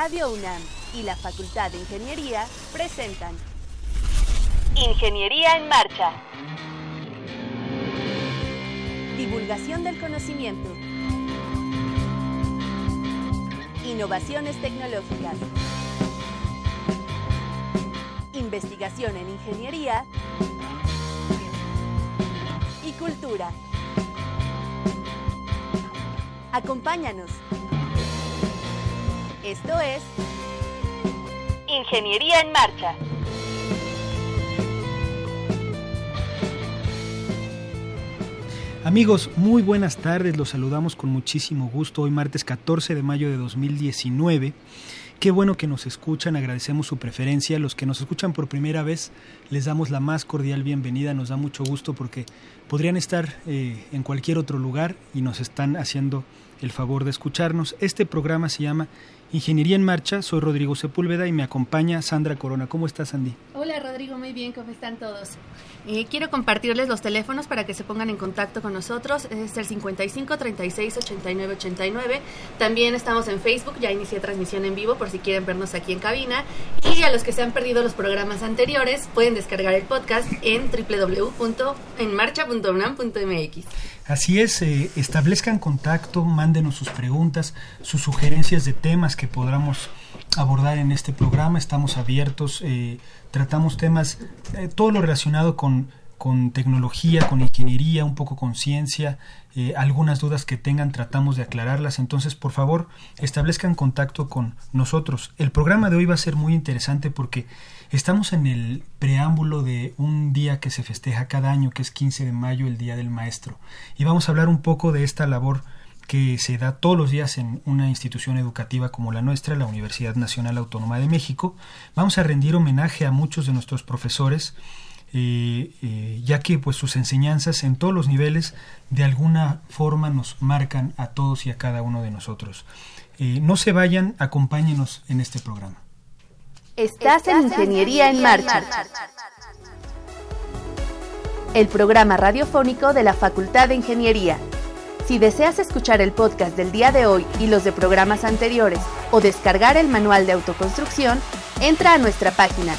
Radio UNAM y la Facultad de Ingeniería presentan Ingeniería en Marcha. Divulgación del conocimiento. Innovaciones tecnológicas. Investigación en ingeniería y cultura. Acompáñanos. Esto es Ingeniería en Marcha. Amigos, muy buenas tardes, los saludamos con muchísimo gusto hoy martes 14 de mayo de 2019. Qué bueno que nos escuchan, agradecemos su preferencia. Los que nos escuchan por primera vez, les damos la más cordial bienvenida. Nos da mucho gusto porque podrían estar eh, en cualquier otro lugar y nos están haciendo el favor de escucharnos. Este programa se llama Ingeniería en Marcha. Soy Rodrigo Sepúlveda y me acompaña Sandra Corona. ¿Cómo estás, Sandy? Hola, Rodrigo. Muy bien. ¿Cómo están todos? Eh, quiero compartirles los teléfonos para que se pongan en contacto con nosotros. Es el 55 36 89 89. También estamos en Facebook. Ya inicié transmisión en vivo por si quieren vernos aquí en cabina. Y a los que se han perdido los programas anteriores, pueden descargar el podcast en www.enmarcha.unam.mx. Así es, eh, establezcan contacto, mándenos sus preguntas, sus sugerencias de temas que podamos abordar en este programa. Estamos abiertos, eh, tratamos temas, eh, todo lo relacionado con, con, tecnología, con ingeniería, un poco con ciencia, algunas dudas que tengan tratamos de aclararlas. Entonces, por favor, establezcan contacto con nosotros. El programa de hoy va a ser muy interesante porque Estamos en el preámbulo de un día que se festeja cada año, que es 15 de mayo, el Día del Maestro. Y vamos a hablar un poco de esta labor que se da todos los días en una institución educativa como la nuestra, la Universidad Nacional Autónoma de México. Vamos a rendir homenaje a muchos de nuestros profesores, eh, eh, ya que pues sus enseñanzas en todos los niveles de alguna forma nos marcan a todos y a cada uno de nosotros. Eh, no se vayan, acompáñenos en este programa. Estás en Ingeniería en Marcha. El programa radiofónico de la Facultad de Ingeniería. Si deseas escuchar el podcast del día de hoy y los de programas anteriores o descargar el manual de autoconstrucción, entra a nuestra página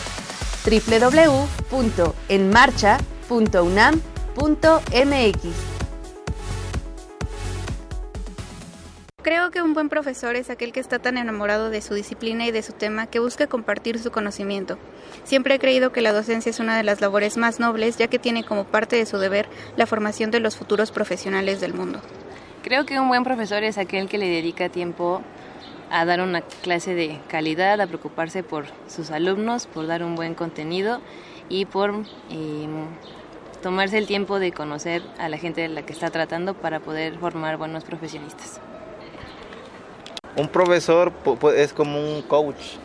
www.enmarcha.unam.mx. Creo que un buen profesor es aquel que está tan enamorado de su disciplina y de su tema que busca compartir su conocimiento. Siempre he creído que la docencia es una de las labores más nobles ya que tiene como parte de su deber la formación de los futuros profesionales del mundo. Creo que un buen profesor es aquel que le dedica tiempo a dar una clase de calidad, a preocuparse por sus alumnos, por dar un buen contenido y por em, tomarse el tiempo de conocer a la gente de la que está tratando para poder formar buenos profesionistas. Un profesor es como un coach,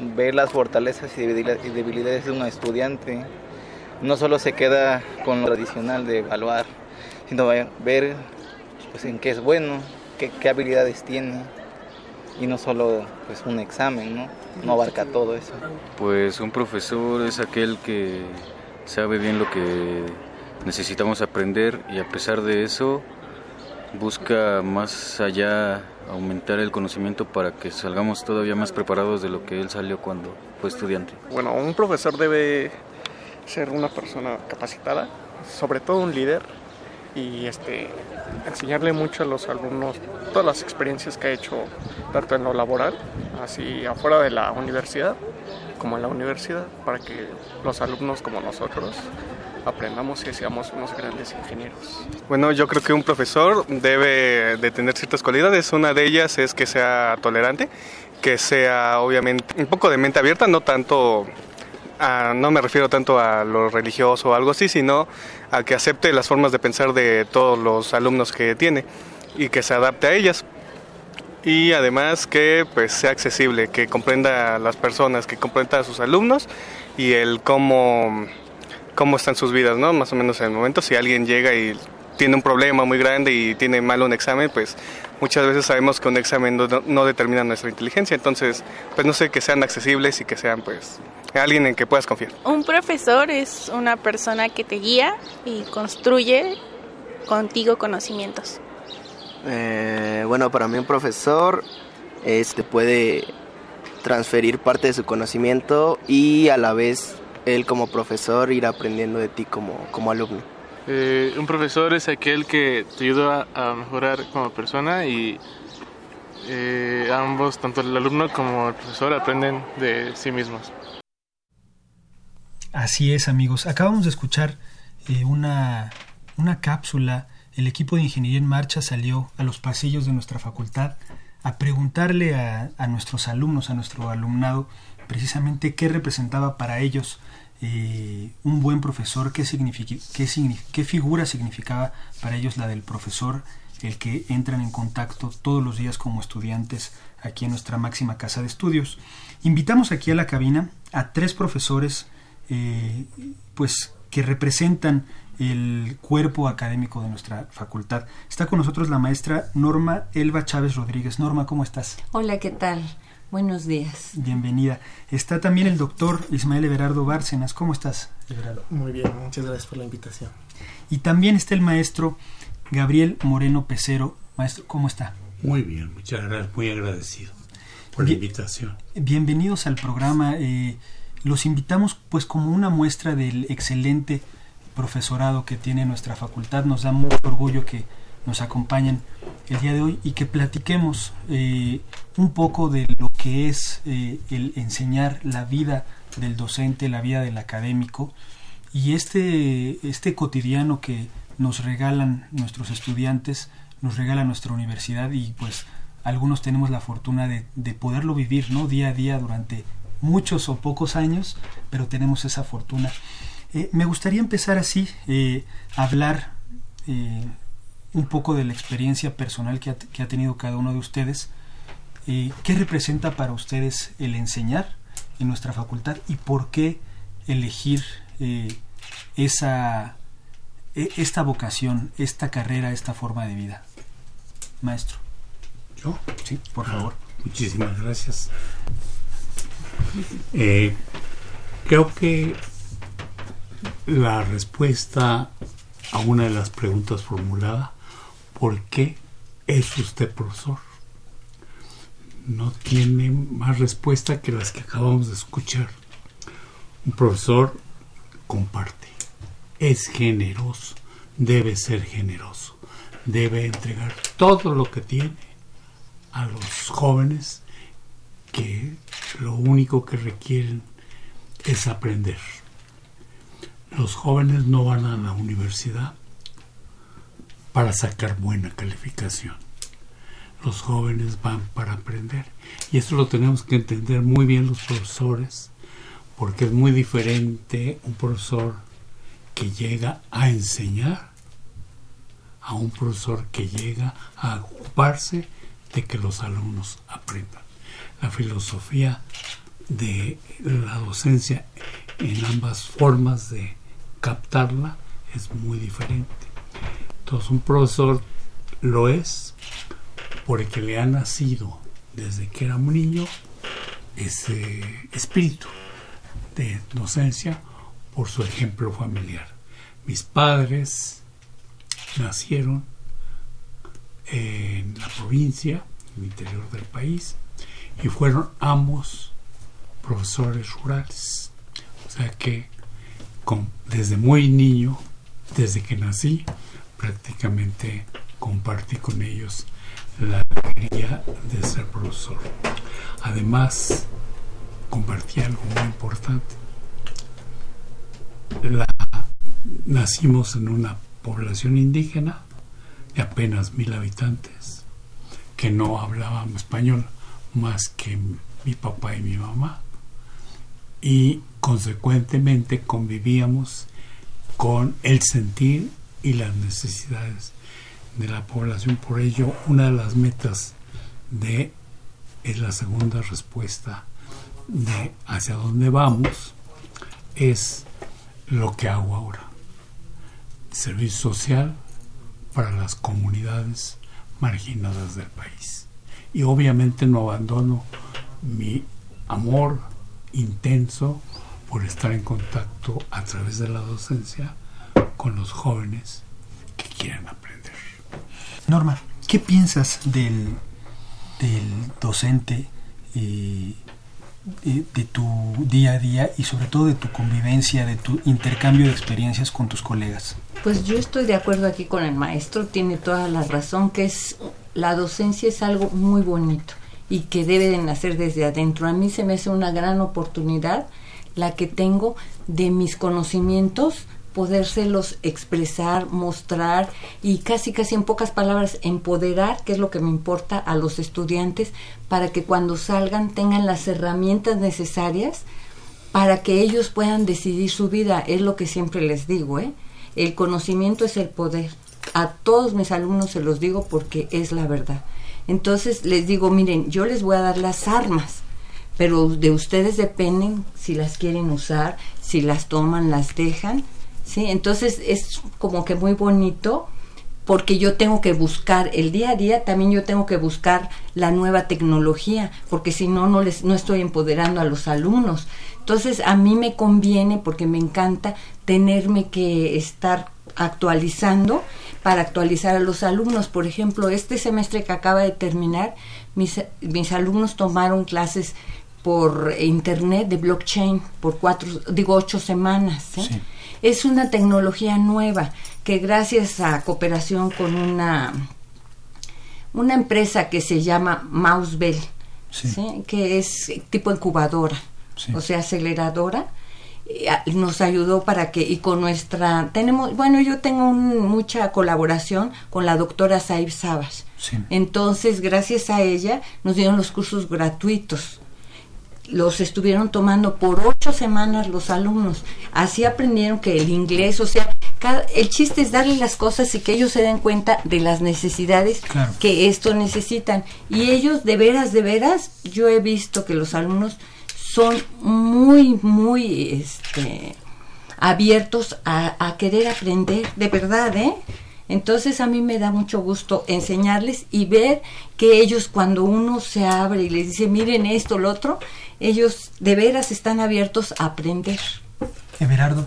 ve las fortalezas y debilidades de un estudiante. No solo se queda con lo tradicional de evaluar, sino ver pues, en qué es bueno, qué, habilidades tiene y no solo pues un examen, ¿no? No abarca todo eso. Pues un profesor es aquel que sabe bien lo que necesitamos aprender y a pesar de eso busca más allá aumentar el conocimiento para que salgamos todavía más preparados de lo que él salió cuando fue estudiante. Bueno, un profesor debe ser una persona capacitada, sobre todo un líder, y este, enseñarle mucho a los alumnos todas las experiencias que ha hecho, tanto en lo laboral, así afuera de la universidad, como en la universidad, para que los alumnos como nosotros aprendamos y seamos unos grandes ingenieros. Bueno, yo creo que un profesor debe de tener ciertas cualidades. Una de ellas es que sea tolerante, que sea obviamente un poco de mente abierta, no tanto no me refiero tanto a lo religioso o algo así, sino a que acepte las formas de pensar de todos los alumnos que tiene y que se adapte a ellas. Y además que pues sea accesible, que comprenda a las personas, que comprenda a sus alumnos y el cómo cómo están sus vidas, ¿no? Más o menos en el momento, si alguien llega y tiene un problema muy grande y tiene mal un examen, pues muchas veces sabemos que un examen no, determina nuestra inteligencia, entonces pues no sé, que sean accesibles y que sean pues alguien en que puedas confiar. Un profesor es una persona que te guía y construye contigo conocimientos. Eh, bueno, para mí un profesor este, puede transferir parte de su conocimiento y a la vez él como profesor ir aprendiendo de ti como, como alumno. Eh, un profesor es aquel que te ayuda a mejorar como persona y eh, ambos, tanto el alumno como el profesor, aprenden de sí mismos. Así es, amigos. Acabamos de escuchar eh, una, una cápsula. El equipo de Ingeniería en Marcha salió a los pasillos de nuestra facultad a preguntarle a, a nuestros alumnos, a nuestro alumnado, precisamente qué representaba para ellos un buen profesor, qué, qué, qué figura significaba para ellos la del profesor, el que entran en contacto todos los días como estudiantes aquí en nuestra máxima casa de estudios. Invitamos aquí a la cabina a tres profesores eh, pues que representan el cuerpo académico de nuestra facultad. Está con nosotros la maestra Norma Elba Chávez Rodríguez. Norma, ¿cómo estás? Hola, ¿qué tal? Buenos días. Bienvenida. Está también el doctor Ismael Everardo Bárcenas. ¿Cómo estás, Everardo? Muy bien, muchas gracias por la invitación. Y también está el maestro Gabriel Moreno Pecero. Maestro, ¿cómo está? Muy bien, muchas gracias, muy agradecido por la invitación. Bienvenidos al programa. Eh, los invitamos pues como una muestra del excelente profesorado que tiene nuestra facultad. Nos da mucho orgullo que nos acompañen el día de hoy y que platiquemos eh, un poco de lo que es eh, el enseñar la vida del docente, la vida del académico y este, este cotidiano que nos regalan nuestros estudiantes, nos regala nuestra universidad y pues algunos tenemos la fortuna de, de poderlo vivir ¿no? día a día durante muchos o pocos años, pero tenemos esa fortuna. Eh, me gustaría empezar así, hablar un poco de la experiencia personal que ha, tenido cada uno de ustedes. ¿Qué representa para ustedes el enseñar en nuestra facultad y por qué elegir esa, e, esta vocación, esta carrera, esta forma de vida? Maestro. ¿Yo? Sí, por favor. Muchísimas gracias. Eh, creo que la respuesta a una de las preguntas formuladas, ¿por qué es usted profesor? No tiene más respuesta que las que acabamos de escuchar. Un profesor comparte, es generoso, debe ser generoso, debe entregar todo lo que tiene a los jóvenes que lo único que requieren es aprender. Los jóvenes no van a la universidad para sacar buena calificación. Los jóvenes van para aprender. Y esto lo tenemos que entender muy bien los profesores, porque es muy diferente un profesor que llega a enseñar a un profesor que llega a ocuparse de que los alumnos aprendan la filosofía de la docencia en ambas formas de captarla es muy diferente. Entonces un profesor lo es porque le ha nacido desde que era un niño ese espíritu de docencia por su ejemplo familiar. Mis padres nacieron en la provincia, en el interior del país, y fueron ambos profesores rurales. O sea que desde muy niño, desde que nací, prácticamente compartí con ellos la alegría de ser profesor. Además, compartí algo muy importante. nacimos en una población indígena de apenas mil habitantes que no hablaban español más que mi papá y mi mamá y consecuentemente convivíamos con el sentir y las necesidades de la población. Por ello, una de las metas de es la segunda respuesta de hacia dónde vamos es lo que hago ahora. Servicio social para las comunidades marginadas del país y obviamente no abandono mi amor intenso por estar en contacto a través de la docencia con los jóvenes que quieran aprender. Norma, ¿qué piensas del, del docente eh, eh, de tu día a día y sobre todo de tu convivencia, de tu intercambio de experiencias con tus colegas. Pues yo estoy de acuerdo aquí con el maestro, tiene toda la razón, que es la docencia es algo muy bonito y que debe de nacer desde adentro. A mí se me hace una gran oportunidad la que tengo de mis conocimientos podérselos expresar, mostrar y casi casi en pocas palabras empoderar, que es lo que me importa a los estudiantes, para que cuando salgan tengan las herramientas necesarias para que ellos puedan decidir su vida. Es lo que siempre les digo, ¿eh? El conocimiento es el poder. A todos mis alumnos se los digo porque es la verdad. Entonces les digo, miren, yo les voy a dar las armas, pero de ustedes dependen si las quieren usar, si las toman, las dejan ¿sí? Entonces es como que muy bonito porque yo tengo que buscar el día a día también yo tengo que buscar la nueva tecnología porque si no no les no estoy empoderando a los alumnos entonces a mí me conviene porque me encanta tenerme que estar actualizando para actualizar a los alumnos por ejemplo este semestre que acaba de terminar mis, mis alumnos tomaron clases por internet de blockchain por cuatro digo ocho semanas ¿sí? Es una tecnología nueva que gracias a cooperación con una, una empresa que se llama Mousebell, que es tipo incubadora, o sea, aceleradora, eh, nos ayudó para que y con nuestra tenemos bueno yo tengo mucha colaboración con la doctora Saib Sabas. Entonces gracias a ella nos dieron los cursos gratuitos los estuvieron tomando por ocho semanas los alumnos. Así aprendieron que el inglés, o sea, el chiste es darle las cosas y que ellos se den cuenta de las necesidades que esto necesitan. Y ellos, de veras, de veras, yo he visto que los alumnos son muy, muy este, abiertos a, a querer aprender, de verdad, ¿eh? Entonces a mí me da mucho gusto enseñarles y ver que ellos cuando uno se abre y les dice, miren esto, lo otro, ellos de veras están abiertos a aprender. Everardo.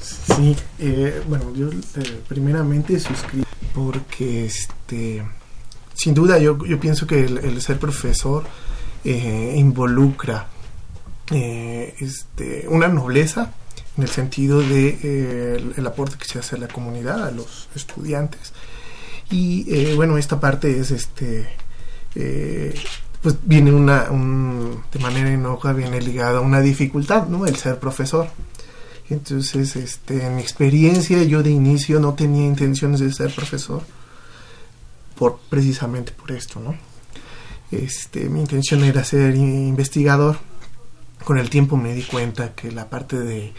Sí, eh, bueno, yo eh, primeramente suscribo porque este, sin duda yo, yo pienso que el, ser profesor eh, involucra este, una nobleza en el sentido de el, aporte que se hace a la comunidad, a los estudiantes. Y bueno, esta parte es este pues viene una, de manera inoja, viene ligada a una dificultad, ¿no? El ser profesor. Entonces, este, en mi experiencia, yo de inicio no tenía intenciones de ser profesor, por, precisamente por esto, ¿no? Este, mi intención era ser investigador. Con el tiempo me di cuenta que la parte de,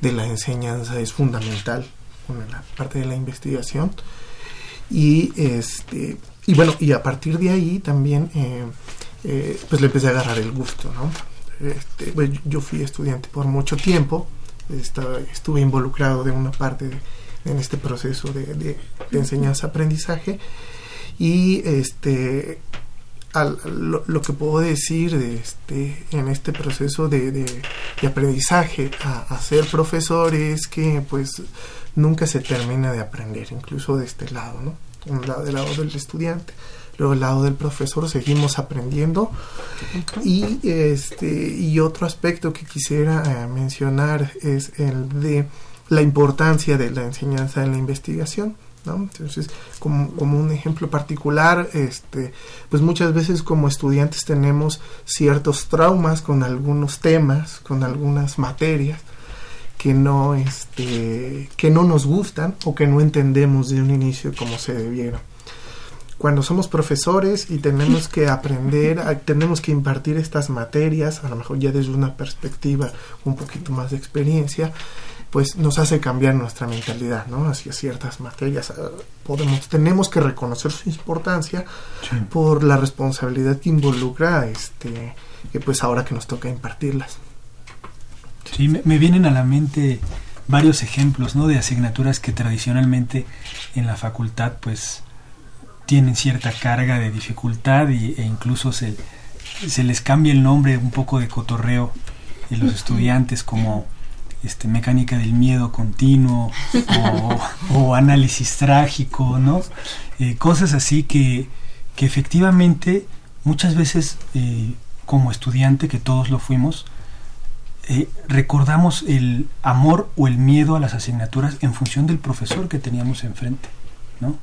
de la enseñanza es fundamental, la parte de la investigación. Y este, y bueno, y a partir de ahí también eh, eh, pues le empecé a agarrar el gusto, ¿no? Este, pues, yo fui estudiante por mucho tiempo, estaba, estuve involucrado de una parte en este proceso de, enseñanza-aprendizaje y este lo, que puedo decir de este, en este proceso de, aprendizaje a, ser profesor es que pues nunca se termina de aprender, incluso de este lado, ¿no? Un lado, del lado del estudiante luego al lado del profesor seguimos aprendiendo. Y este y otro aspecto que quisiera eh, mencionar es el de la importancia de la enseñanza en la investigación ¿no? Entonces, como, como, un ejemplo particular, este, pues muchas veces como estudiantes tenemos ciertos traumas con algunos temas, con algunas materias que no, este, que no nos gustan o que no entendemos de un inicio como se debiera cuando somos profesores y tenemos que aprender, tenemos que impartir estas materias, a lo mejor ya desde una perspectiva un poquito más de experiencia, pues nos hace cambiar nuestra mentalidad, ¿no? Hacia ciertas materias. Ah, podemos, tenemos que reconocer su importancia por la responsabilidad que involucra, este, pues ahora que nos toca impartirlas. Sí, me, me vienen a la mente varios ejemplos, ¿no? De asignaturas que tradicionalmente en la facultad, pues, tienen cierta carga de dificultad y, e incluso se, se les cambia el nombre un poco de cotorreo en los estudiantes como este, mecánica del miedo continuo o, análisis trágico, ¿no? Eh, cosas así que, que efectivamente muchas veces eh, como estudiante, que todos lo fuimos, eh, recordamos el amor o el miedo a las asignaturas en función del profesor que teníamos enfrente, ¿no?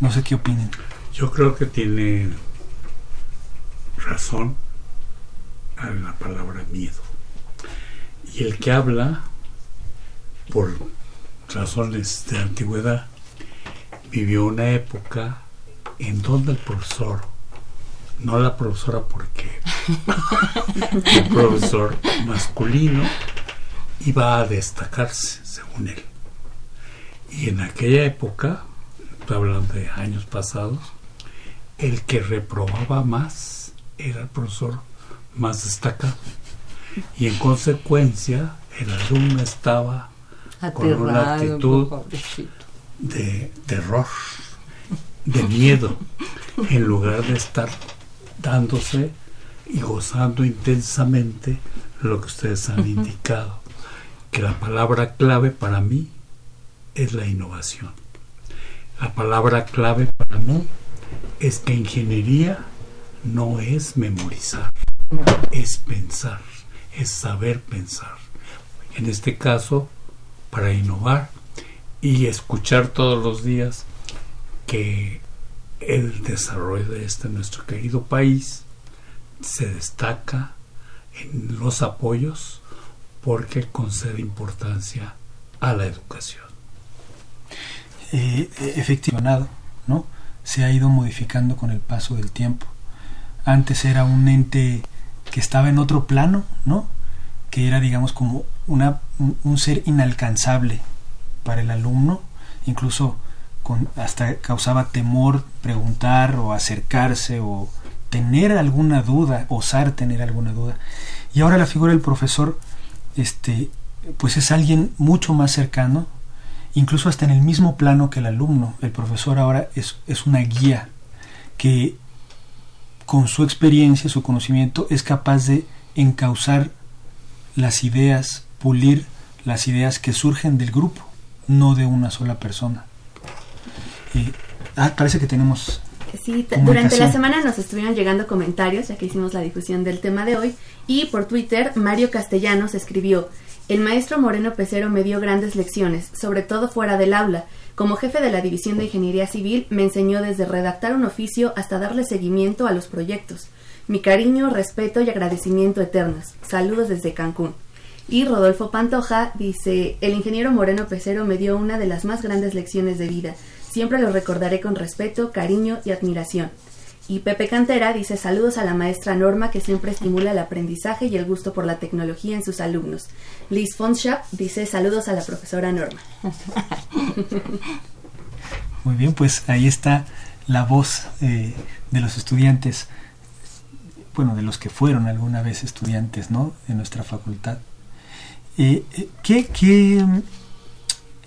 No sé qué opinen. Yo creo que tiene razón en la palabra miedo. Y el que habla, por razones de antigüedad, vivió una época en donde el profesor, no la profesora porque el profesor masculino iba a destacarse, según él. Y en aquella época, estoy hablando de años pasados, el que reprobaba más era el profesor más destacado. Y en consecuencia, el alumno estaba con una actitud de terror, de miedo, en lugar de estar dándose y gozando intensamente lo que ustedes han indicado, que la palabra clave para mí es la innovación. La palabra clave para mí es que ingeniería no es memorizar, es pensar, es saber pensar. En este caso, para innovar y escuchar todos los días que el desarrollo de este nuestro querido país se destaca en los apoyos porque concede importancia a la educación. Eh, efectivamente, ¿no? Se ha ido modificando con el paso del tiempo. Antes era un ente que estaba en otro plano, ¿no? Que era, digamos, como una, un ser inalcanzable para el alumno, incluso con, hasta causaba temor preguntar o acercarse o tener alguna duda, osar tener alguna duda. Y ahora la figura del profesor, este, pues es alguien mucho más cercano, incluso hasta en el mismo plano que el alumno. El profesor ahora es, es una guía que con su experiencia, su conocimiento, es capaz de encauzar las ideas, pulir las ideas que surgen del grupo, no de una sola persona. Y, ah, parece que tenemos Sí, durante la semana nos estuvieron llegando comentarios, ya que hicimos la difusión del tema de hoy, y por Twitter Mario Castellanos escribió, el maestro Moreno Pecero me dio grandes lecciones, sobre todo fuera del aula. Como jefe de la División de Ingeniería Civil, me enseñó desde redactar un oficio hasta darle seguimiento a los proyectos. Mi cariño, respeto y agradecimiento eternos. Saludos desde Cancún. Y Rodolfo Pantoja dice, el ingeniero Moreno Pecero me dio una de las más grandes lecciones de vida. Siempre lo recordaré con respeto, cariño y admiración. Y Pepe Cantera dice saludos a la maestra Norma que siempre estimula el aprendizaje y el gusto por la tecnología en sus alumnos. Liz Fonschap dice saludos a la profesora Norma. Muy bien, pues ahí está la voz eh, de los estudiantes, bueno, de los que fueron alguna vez estudiantes, ¿no? En nuestra facultad. Eh, eh, ¿qué, qué,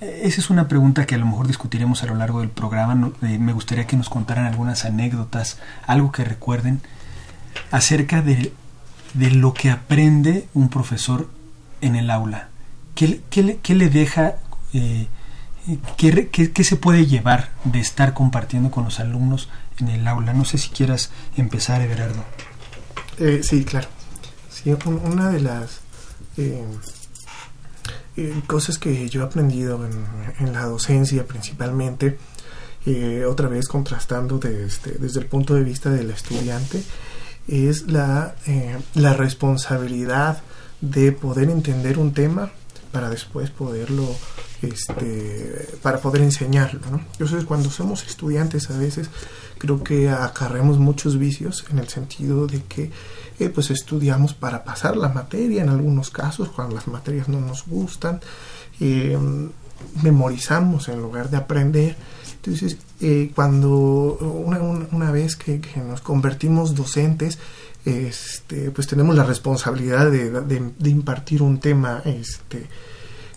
esa es una pregunta que a lo mejor discutiremos a lo largo del programa. Eh, me gustaría que nos contaran algunas anécdotas, algo que recuerden acerca de, de lo que aprende un profesor en el aula. ¿Qué, qué, le deja, eh, qué, qué, se puede llevar de estar compartiendo con los alumnos en el aula? No sé si quieras empezar, Everardo. Eh, sí, claro. Sí, una de las eh, cosas que yo he aprendido en, la docencia principalmente, eh, otra vez contrastando este, desde el punto de vista del estudiante, es la, eh, la responsabilidad de poder entender un tema para después poderlo este para poder enseñarlo ¿no? entonces cuando somos estudiantes a veces creo que acarreamos muchos vicios en el sentido de que eh, pues estudiamos para pasar la materia en algunos casos, cuando las materias no nos gustan, eh, memorizamos en lugar de aprender. Entonces, eh, cuando una, una, vez que, nos convertimos docentes, este, pues tenemos la responsabilidad de, de, impartir un tema este,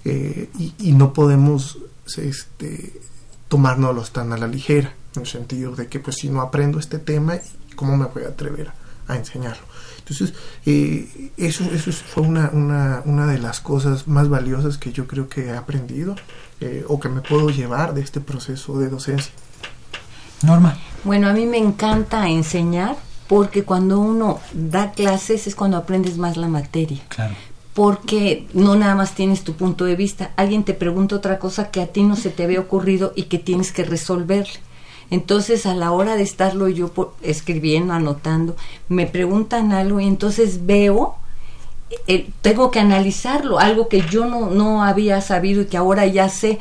y, y, no podemos este, tomárnoslo tan a la ligera, en el sentido de que pues si no aprendo este tema, ¿cómo me voy a atrever a enseñarlo? Entonces, eh, eso, eso fue una, una, una, de las cosas más valiosas que yo creo que he aprendido eh, o que me puedo llevar de este proceso de docencia. Norma. Bueno, a mí me encanta enseñar porque cuando uno da clases es cuando aprendes más la materia. Porque no nada más tienes tu punto de vista, alguien te pregunta otra cosa que a ti no se te había ocurrido y que tienes que resolverle. Entonces, a la hora de estarlo yo escribiendo, anotando, me preguntan algo y entonces veo, eh, tengo que analizarlo, algo que yo no, no había sabido y que ahora ya sé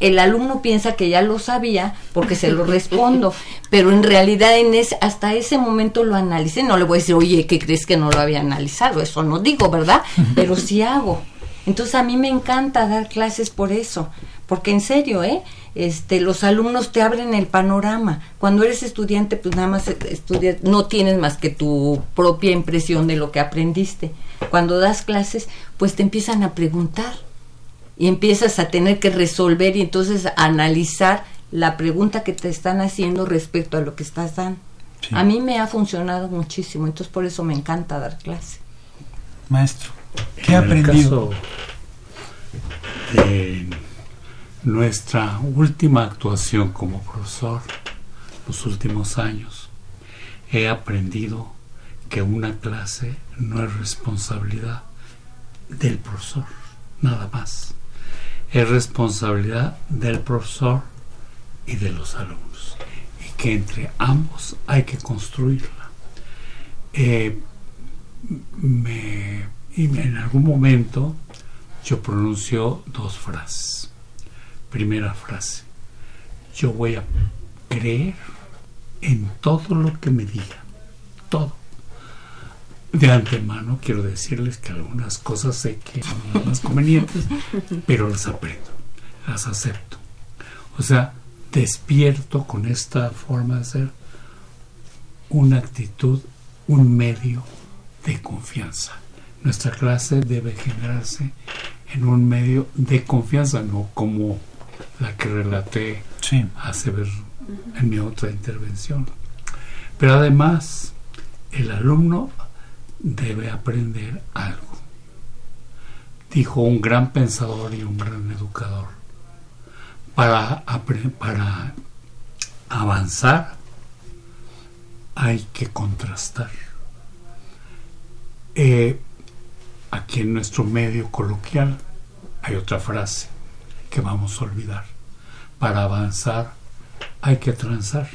el alumno piensa que ya lo sabía porque se lo respondo, pero en realidad en ese, hasta ese momento lo analicé, no le voy a decir, oye, ¿qué crees que no lo había analizado? Eso no digo, ¿verdad? Pero sí hago. Entonces a mí me encanta dar clases por eso, porque en serio, ¿eh? Este, los alumnos te abren el panorama. Cuando eres estudiante, pues nada más estudias, no tienes más que tu propia impresión de lo que aprendiste. Cuando das clases, pues te empiezan a preguntar y empiezas a tener que resolver y entonces analizar la pregunta que te están haciendo respecto a lo que estás dando. A mí me ha funcionado muchísimo, entonces por eso me encanta dar clase. Maestro, ¿qué ha aprendido? de nuestra última actuación como profesor, los últimos años, he aprendido que una clase no es responsabilidad del profesor, nada más es responsabilidad del profesor y de los alumnos y que entre ambos hay que construirla. Eh, y en algún momento yo pronuncio dos frases. Primera frase, yo voy a creer en todo lo que me diga, todo. De antemano quiero decirles que algunas cosas sé que son las más convenientes, pero las aprendo, las acepto. O sea, despierto con esta forma de ser una actitud, un medio de confianza. Nuestra clase debe generarse en un medio de confianza, no como la que relaté hace ver en mi otra intervención. Pero además, el alumno debe aprender algo. Dijo un gran pensador y un gran educador. Para, para avanzar hay que contrastar. Eh, aquí en nuestro medio coloquial hay otra frase que vamos a olvidar. Para avanzar hay que transar.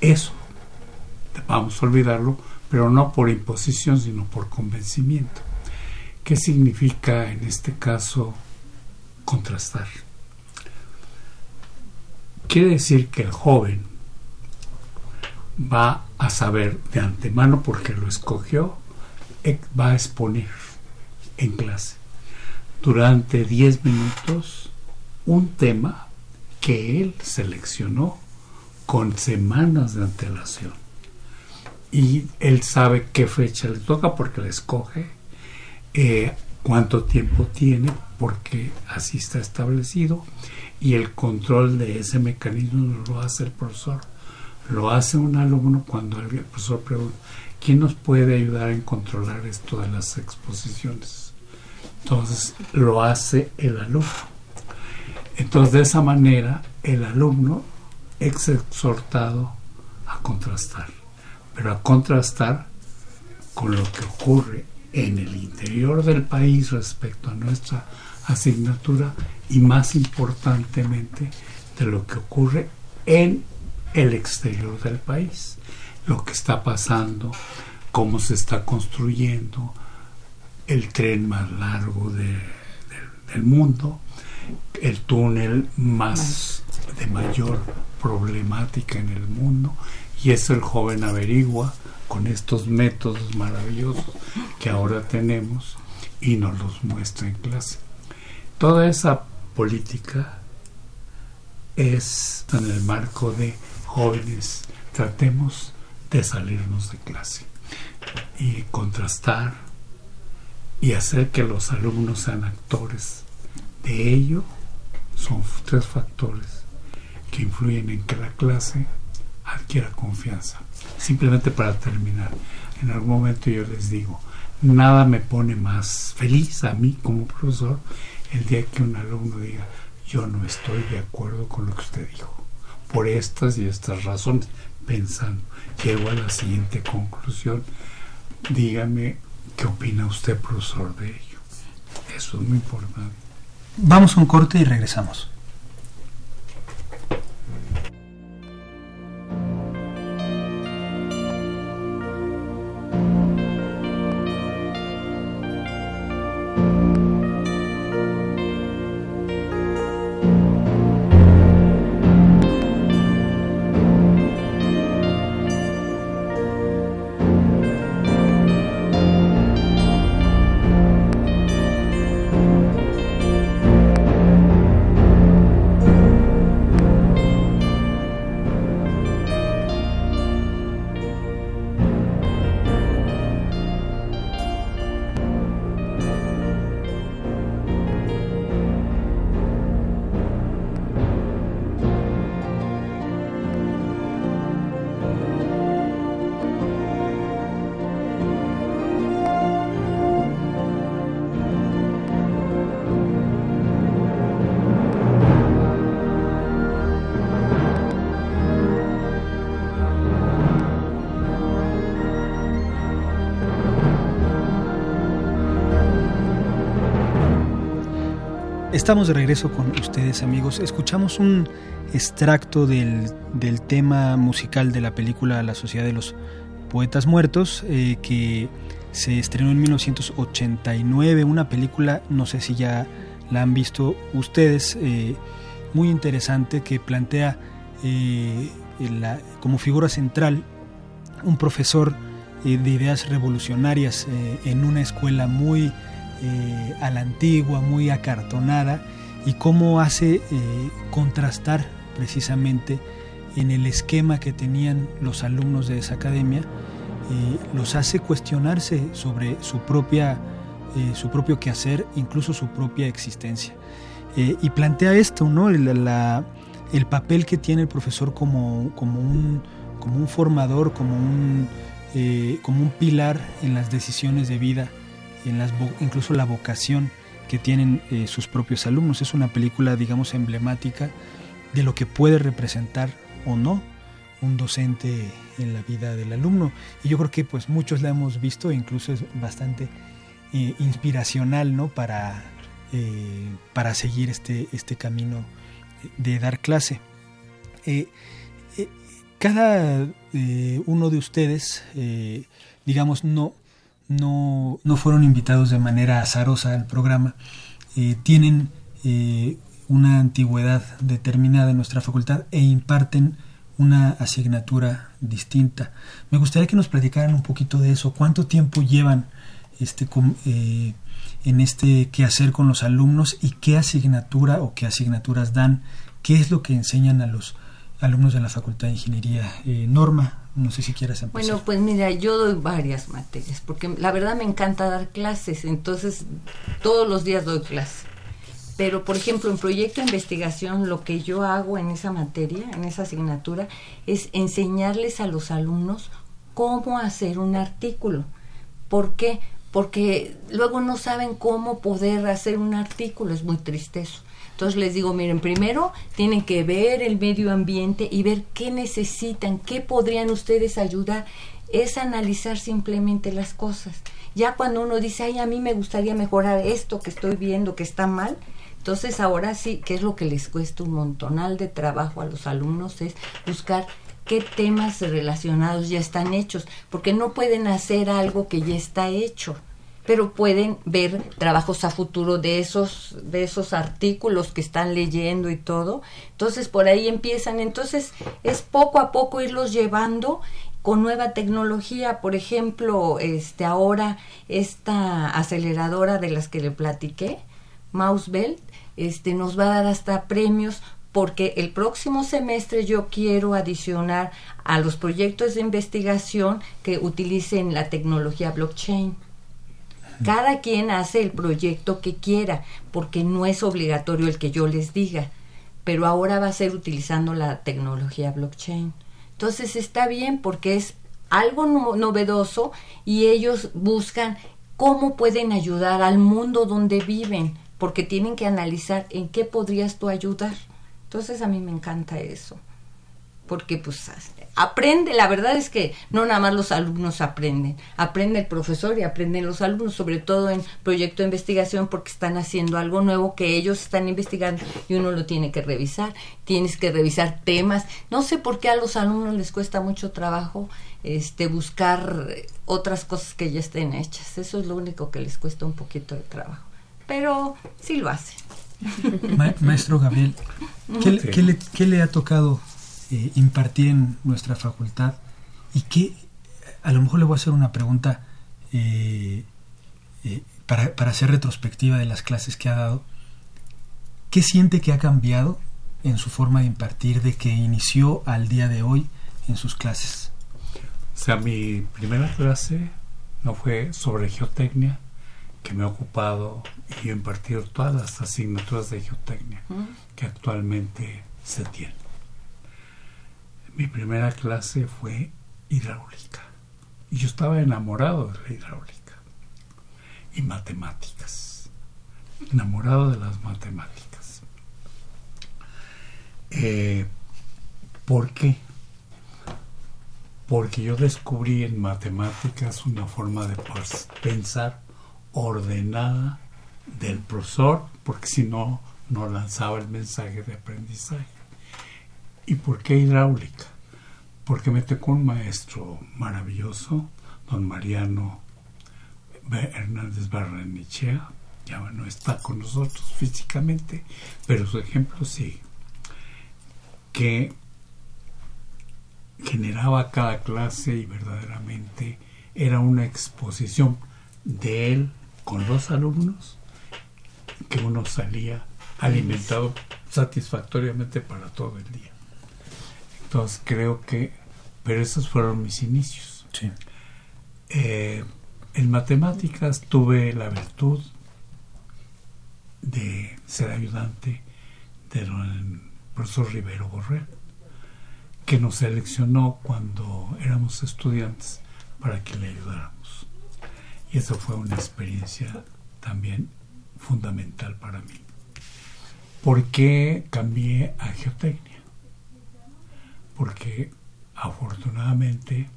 Eso, vamos a olvidarlo pero no por imposición, sino por convencimiento. ¿Qué significa en este caso contrastar? Quiere decir que el joven va a saber de antemano, porque lo escogió, va a exponer en clase durante 10 minutos un tema que él seleccionó con semanas de antelación y él sabe qué fecha le toca porque la escoge, eh, cuánto tiempo tiene porque así está establecido y el control de ese mecanismo lo hace el profesor, lo hace un alumno cuando el profesor pregunta, ¿quién nos puede ayudar en controlar esto de las exposiciones? Entonces lo hace el alumno. Entonces de esa manera el alumno es exhortado a contrastar pero a contrastar con lo que ocurre en el interior del país respecto a nuestra asignatura y más importantemente de lo que ocurre en el exterior del país, lo que está pasando, cómo se está construyendo el tren más largo del mundo, el túnel más. de mayor problemática en el mundo y eso el joven averigua con estos métodos maravillosos que ahora tenemos y nos los muestra en clase. Toda esa política es en el marco de jóvenes, tratemos de salirnos de clase y contrastar y hacer que los alumnos sean actores. De ello son tres factores que influyen en que la clase adquiera confianza. Simplemente para terminar, en algún momento yo les digo, nada me pone más feliz a mí como profesor el día que un alumno diga, yo no estoy de acuerdo con lo que usted dijo, por estas y estas razones, pensando. Llego a la siguiente conclusión. Dígame qué opina usted, profesor, de ello. Eso es muy importante. Vamos a un corte y regresamos. Estamos de regreso con ustedes amigos. Escuchamos un extracto del, tema musical de la película La Sociedad de los Poetas Muertos eh, que se estrenó en 1989, una película, no sé si ya la han visto ustedes, eh, muy interesante que plantea eh, como figura central un profesor de ideas revolucionarias en una escuela muy eh, a la antigua, muy acartonada, y cómo hace eh, contrastar precisamente en el esquema que tenían los alumnos de esa academia, eh, los hace cuestionarse sobre su, propia, su propio quehacer, incluso su propia existencia. y plantea esto, ¿no? El, el, papel que tiene el profesor como, como, un, como un formador, como un, como un pilar en las decisiones de vida incluso la vocación que tienen eh, sus propios alumnos. Es una película, digamos, emblemática de lo que puede representar o no un docente en la vida del alumno. Y yo creo que pues muchos la hemos visto, incluso es bastante eh, inspiracional ¿no? para, eh, para seguir este, este camino de dar clase. cada uno de ustedes, digamos, no, no, no fueron invitados de manera azarosa al programa, eh, tienen eh, una antigüedad determinada en nuestra facultad e imparten una asignatura distinta. Me gustaría que nos platicaran un poquito de eso. ¿Cuánto tiempo llevan este, eh, en este quehacer con los alumnos y qué asignatura o qué asignaturas dan? ¿Qué es lo que enseñan a los alumnos de la Facultad de Ingeniería? Norma, no sé si quieres empezar. Bueno, pues mira, yo doy varias materias, porque la verdad me encanta dar clases, entonces todos los días doy clases. Pero, por ejemplo, en proyecto de investigación, lo que yo hago en esa materia, en esa asignatura, es enseñarles a los alumnos cómo hacer un artículo. ¿Por qué? Porque luego no saben cómo poder hacer un artículo, es muy triste eso. Entonces les digo, miren, primero tienen que ver el medio ambiente y ver qué necesitan, qué podrían ustedes ayudar. Es analizar simplemente las cosas. Ya cuando uno dice, ay, a mí me gustaría mejorar esto que estoy viendo que está mal, entonces ahora sí, ¿qué es lo que les cuesta un montonal de trabajo a los alumnos? Es buscar qué temas relacionados ya están hechos, porque no pueden hacer algo que ya está hecho pero pueden ver trabajos a futuro de esos de esos artículos que están leyendo y todo. Entonces por ahí empiezan, entonces es poco a poco irlos llevando con nueva tecnología, por ejemplo, este ahora esta aceleradora de las que le platiqué, Mousebelt, este nos va a dar hasta premios porque el próximo semestre yo quiero adicionar a los proyectos de investigación que utilicen la tecnología blockchain. Cada quien hace el proyecto que quiera, porque no es obligatorio el que yo les diga, pero ahora va a ser utilizando la tecnología blockchain. Entonces está bien porque es algo novedoso y ellos buscan cómo pueden ayudar al mundo donde viven, porque tienen que analizar en qué podrías tú ayudar. Entonces a mí me encanta eso. Porque pues aprende, la verdad es que no nada más los alumnos aprenden, aprende el profesor y aprenden los alumnos, sobre todo en proyecto de investigación porque están haciendo algo nuevo que ellos están investigando y uno lo tiene que revisar, tienes que revisar temas, no sé por qué a los alumnos les cuesta mucho trabajo este buscar otras cosas que ya estén hechas, eso es lo único que les cuesta un poquito de trabajo, pero sí lo hacen. maestro Gabriel, ¿qué le ha tocado eh, impartir en nuestra facultad y que a lo mejor le voy a hacer una pregunta eh, eh, para, para hacer retrospectiva de las clases que ha dado. ¿Qué siente que ha cambiado en su forma de impartir de que inició al día de hoy en sus clases? O sea, mi primera clase no fue sobre geotecnia, que me ha ocupado y he impartido todas las asignaturas de geotecnia que actualmente se tienen. Mi primera clase fue hidráulica. Y yo estaba enamorado de la hidráulica. Y matemáticas. Enamorado de las matemáticas. Eh, ¿Por qué? Porque yo descubrí en matemáticas una forma de pensar ordenada del profesor, porque si no, no lanzaba el mensaje de aprendizaje. ¿Y por qué hidráulica? Porque me tocó un maestro maravilloso, don Mariano Hernández Barrenichea, ya no está con nosotros físicamente, pero su ejemplo sí, que generaba cada clase y verdaderamente era una exposición de él con los alumnos que uno salía alimentado satisfactoriamente para todo el día. Entonces creo que, pero esos fueron mis inicios. Eh, en matemáticas tuve la virtud de ser ayudante del profesor Rivero Borrell, que nos seleccionó cuando éramos estudiantes para que le ayudáramos. Y eso fue una experiencia también fundamental para mí. ¿Por qué cambié a geotecnia? Porque afortunadamente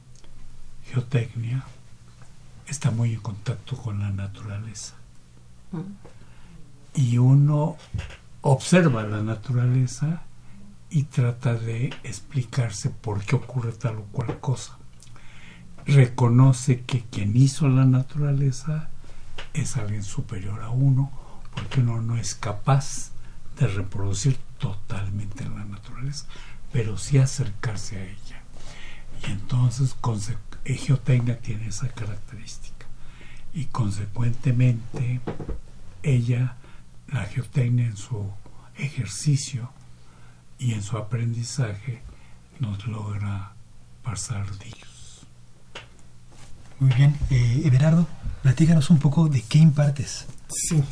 geotecnia está muy en contacto con la naturaleza. Y uno observa la naturaleza y trata de explicarse por qué ocurre tal o cual cosa. Reconoce que quien hizo la naturaleza es alguien superior a uno, porque uno no es capaz de reproducir totalmente la naturaleza pero sí acercarse a ella. Y entonces geotecnia tiene esa característica. Y consecuentemente ella, la geotecnia en su ejercicio y en su aprendizaje, nos logra pasar dios. Muy bien. Eh, Everardo, platícanos un poco de qué impartes. Sí.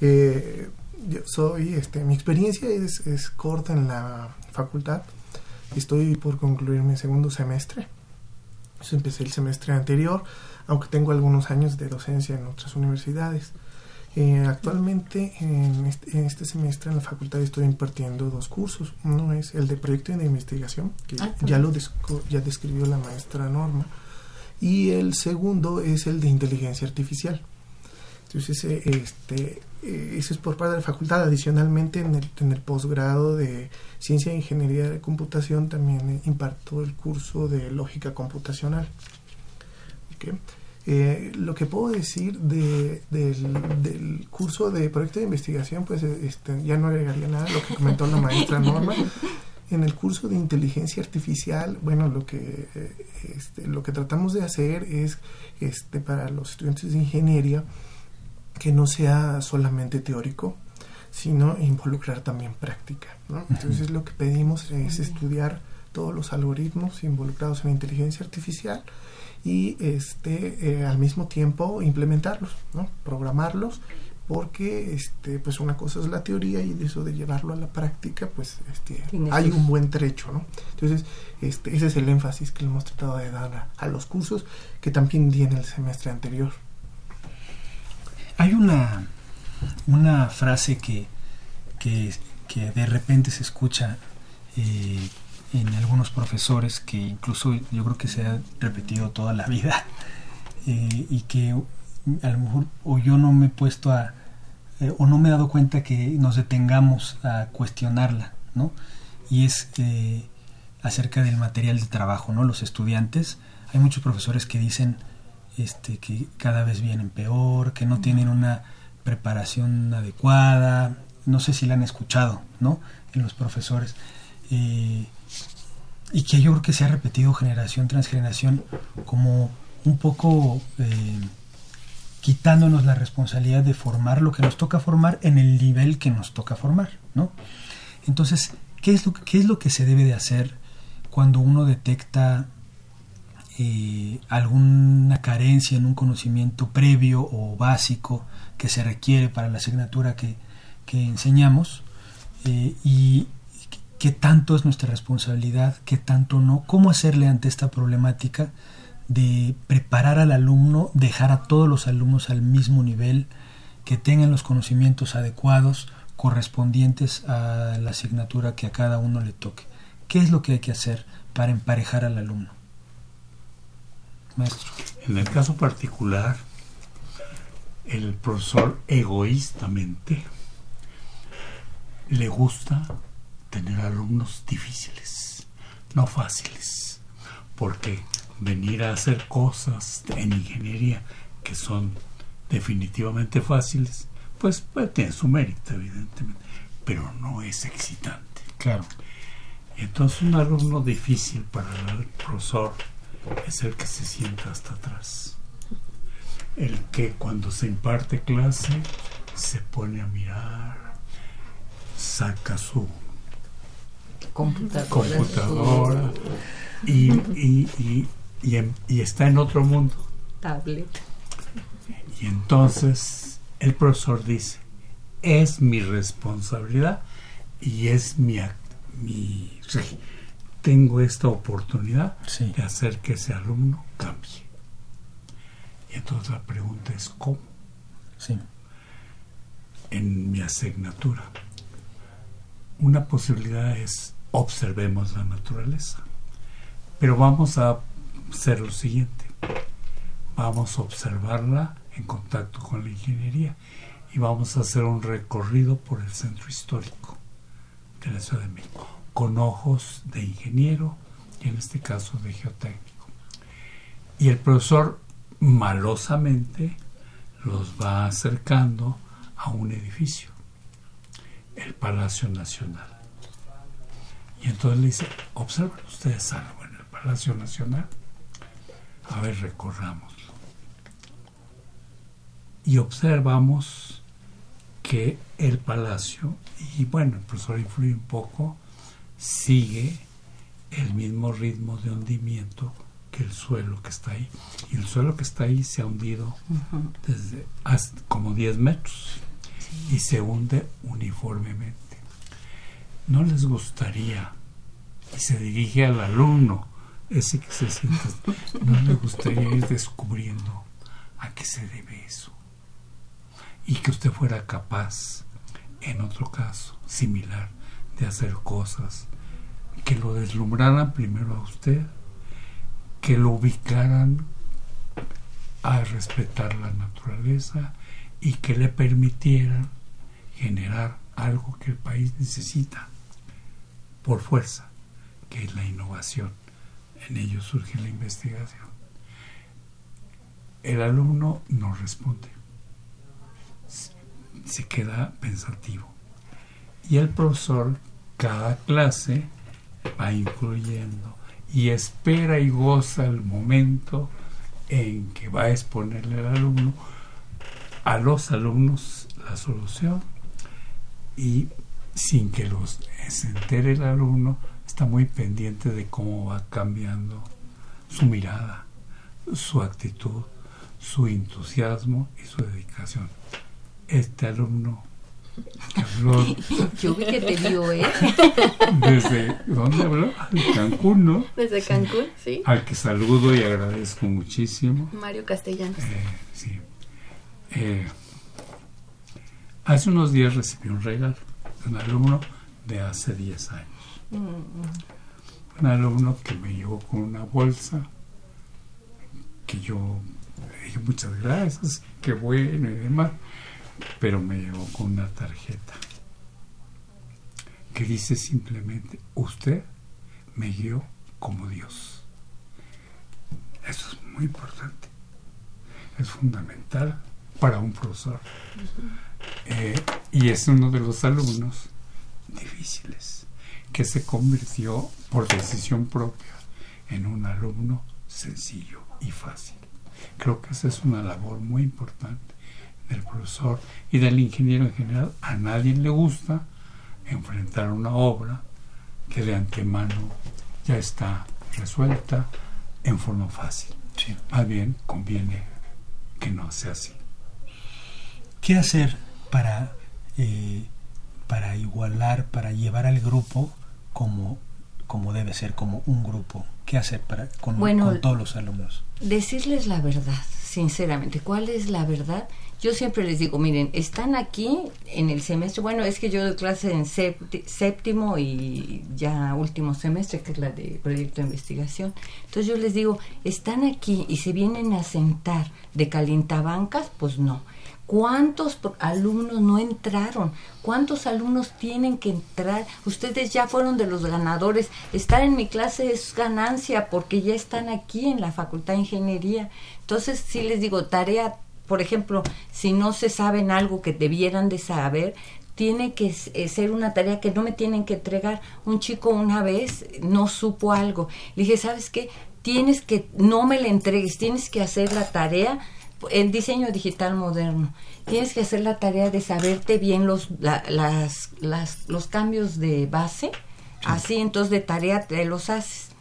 Eh, yo soy, este, mi experiencia es, es corta en la facultad Estoy por concluir mi segundo semestre. Yo empecé el semestre anterior, aunque tengo algunos años de docencia en otras universidades. Eh, actualmente este, en este, semestre en la facultad estoy impartiendo dos cursos. Uno es el de proyecto de investigación, que ah, ya lo ya describió la maestra Norma, y el segundo es el de inteligencia artificial. Entonces, eh, este, eh, eso es por parte de la facultad. Adicionalmente, en el, en el posgrado de Ciencia e Ingeniería de Computación también imparto el curso de Lógica Computacional. Eh, lo que puedo decir de, del, curso de proyecto de investigación, pues este, ya no agregaría nada a lo que comentó la maestra Norma. En el curso de inteligencia artificial, bueno, lo que, este, lo que tratamos de hacer es, este, para los estudiantes de ingeniería, que no sea solamente teórico, sino involucrar también práctica. Entonces lo que pedimos es estudiar todos los algoritmos involucrados en inteligencia artificial y este eh, al mismo tiempo implementarlos, ¿no? programarlos, porque este pues una cosa es la teoría y de eso de llevarlo a la práctica pues este hay un buen trecho, ¿no? Entonces este ese es el énfasis que hemos tratado de dar a, a los cursos que también di en el semestre anterior. Hay una, una frase que, que, de repente se escucha eh, en algunos profesores que incluso yo creo que se ha repetido toda la vida eh, y que a lo mejor o yo no me he puesto a eh, o no me he dado cuenta que nos detengamos a cuestionarla, ¿no? Y es eh, acerca del material de trabajo, ¿no? Los estudiantes, hay muchos profesores que dicen este, que cada vez vienen peor, que no tienen una preparación adecuada, no sé si la han escuchado, ¿no? En los profesores. Eh, y que yo creo que se ha repetido generación tras generación como un poco eh, quitándonos la responsabilidad de formar lo que nos toca formar en el nivel que nos toca formar, ¿no? Entonces, ¿qué es lo, qué es lo que se debe de hacer cuando uno detecta eh, alguna carencia en un conocimiento previo o básico que se requiere para la asignatura que, enseñamos eh, y qué tanto es nuestra responsabilidad, qué tanto no, cómo hacerle ante esta problemática de preparar al alumno, dejar a todos los alumnos al mismo nivel, que tengan los conocimientos adecuados correspondientes a la asignatura que a cada uno le toque. ¿Qué es lo que hay que hacer para emparejar al alumno? Maestro. En el caso particular, el profesor egoístamente le gusta tener alumnos difíciles, no fáciles, porque venir a hacer cosas en ingeniería que son definitivamente fáciles, pues puede tener su mérito, evidentemente, pero no es excitante. Claro. Entonces un alumno difícil para el profesor es el que se sienta hasta atrás. El que cuando se imparte clase se pone a mirar, saca su computadora, y, y, y, está en otro mundo. Tablet. Y entonces el profesor dice, es mi responsabilidad y es mi, mi tengo esta oportunidad de hacer que ese alumno cambie. Y entonces la pregunta es ¿cómo? Sí. En mi asignatura. Una posibilidad es observemos la naturaleza. Pero vamos a hacer lo siguiente. Vamos a observarla en contacto con la ingeniería y vamos a hacer un recorrido por el centro histórico de la Ciudad de México con ojos de ingeniero y en este caso de geotécnico. Y el profesor malosamente los va acercando a un edificio, el Palacio Nacional. Y entonces le dice, observen ustedes algo en el Palacio Nacional. A ver, recorrámoslo. Y observamos que el palacio, y bueno, el profesor influye un poco, sigue el mismo ritmo de hundimiento que el suelo que está ahí. Y el suelo que está ahí se ha hundido desde hasta como 10 metros y se hunde uniformemente. ¿No les gustaría, y se dirige al alumno, ese que se siente, no le gustaría ir descubriendo a qué se debe eso? Y que usted fuera capaz, en otro caso similar, de hacer cosas que lo deslumbraran primero a usted, que lo ubicaran a respetar la naturaleza y que le permitieran generar algo que el país necesita por fuerza, que es la innovación. En ello surge la investigación. El alumno no responde, se queda pensativo. Y el profesor, cada clase, va incluyendo y espera y goza el momento en que va a exponerle al alumno, a los alumnos la solución y sin que los se entere el alumno está muy pendiente de cómo va cambiando su mirada, su actitud, su entusiasmo y su dedicación. Este alumno Yo vi que te dio, ¿eh? ¿Desde dónde habló? De Cancún, ¿no? Desde Cancún, sí. Al que saludo y agradezco muchísimo. Mario Castellanos. Eh, sí. Eh, hace unos días recibí un regalo de un alumno de hace 10 años. un alumno que me llegó con una bolsa que yo le dije muchas gracias, qué bueno y demás, pero me llegó con una tarjeta que dice simplemente, usted me guió como Dios. Eso es muy importante, es fundamental para un profesor. Eh, y es uno de los alumnos difíciles, que se convirtió por decisión propia en un alumno sencillo y fácil. Creo que esa es una labor muy importante del profesor y del ingeniero en general. A nadie le gusta enfrentar una obra que de antemano ya está resuelta en forma fácil. Más bien conviene que no sea así. ¿Qué hacer para, eh, para igualar, para llevar al grupo como, como debe ser, como un grupo? ¿Qué hacer para, con, con todos los alumnos? Decirles la verdad, sinceramente. ¿Cuál es la verdad? Yo siempre les digo, miren, están aquí en el semestre, bueno, es que yo doy clase en séptimo y ya último semestre, que es la de proyecto de investigación. Entonces yo les digo, están aquí y se vienen a sentar de calientabancas, pues no. ¿Cuántos alumnos no entraron? ¿Cuántos alumnos tienen que entrar? Ustedes ya fueron de los ganadores. Estar en mi clase es ganancia porque ya están aquí en la Facultad de Ingeniería. Entonces, sí les digo, tarea por ejemplo, si no se saben algo que debieran de saber, tiene que eh, ser una tarea que no me tienen que entregar. Un chico una vez no supo algo. Le dije, ¿sabes qué? Tienes que, no me le entregues, tienes que hacer la tarea en diseño digital moderno. Tienes que hacer la tarea de saberte bien los, las, las, los cambios de base. Así, entonces de tarea te los haces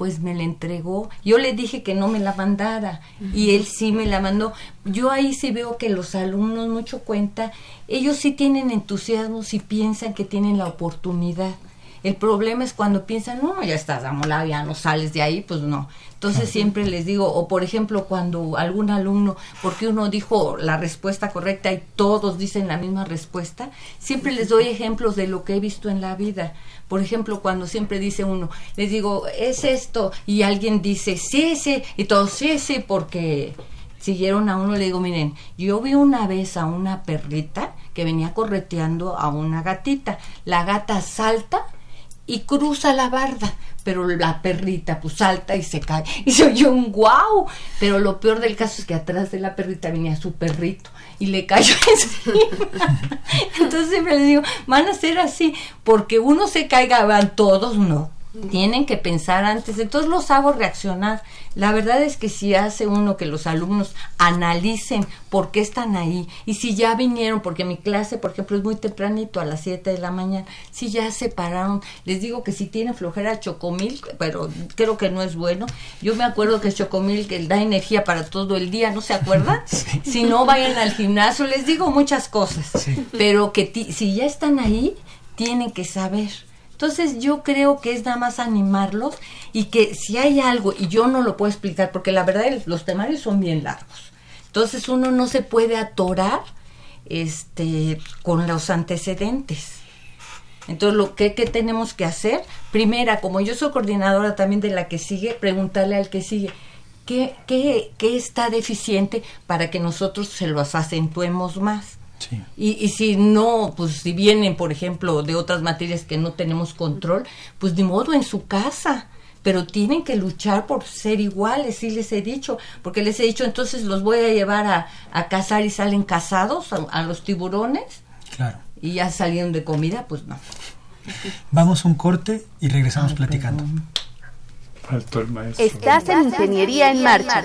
pues me la entregó. Yo le dije que no me la mandara y él sí me la mandó. Yo ahí sí veo que los alumnos mucho cuenta, ellos sí tienen entusiasmo si piensan que tienen la oportunidad. El problema es cuando piensan, no, ya estás amolado, ya no sales de ahí, pues no. Entonces siempre les digo, o por ejemplo, cuando algún alumno, porque uno dijo la respuesta correcta y todos dicen la misma respuesta, siempre les doy ejemplos de lo que he visto en la vida. Por ejemplo, cuando siempre dice uno, les digo, es esto, y alguien dice, sí, sí, y todos, sí, sí, porque siguieron a uno, le digo, miren, yo vi una vez a una perrita que venía correteando a una gatita. La gata salta y cruza la barda, pero la perrita pues salta y se cae. Y se oye un guau, pero lo peor del caso es que atrás de la perrita venía su perrito y le cayó encima. Entonces siempre le digo, van a ser así, porque uno se caiga, van todos, no tienen que pensar antes, entonces los hago reaccionar. La verdad es que si hace uno que los alumnos analicen por qué están ahí y si ya vinieron, porque mi clase, por ejemplo, es muy tempranito a las 7 de la mañana, si ya se pararon, les digo que si tienen flojera chocomil, pero creo que no es bueno. Yo me acuerdo que chocomil que da energía para todo el día, ¿no se acuerdan? Si no vayan al gimnasio, les digo muchas cosas, pero que si ya están ahí, tienen que saber entonces yo creo que es nada más animarlos y que si hay algo y yo no lo puedo explicar, porque la verdad los temarios son bien largos, entonces uno no se puede atorar este, con los antecedentes. Entonces, lo que, tenemos que hacer, primera, como yo soy coordinadora también de la que sigue, preguntarle al que sigue, ¿qué, qué, qué está deficiente para que nosotros se los acentuemos más? Y, y, si no, pues si vienen, por ejemplo, de otras materias que no tenemos control, pues de modo en su casa. Pero tienen que luchar por ser iguales, sí les he dicho, porque les he dicho, entonces los voy a llevar a, a cazar y salen cazados a, los tiburones. Claro. Y ya salieron de comida, pues no. Vamos a un corte y regresamos platicando. Estás en Ingeniería en Marcha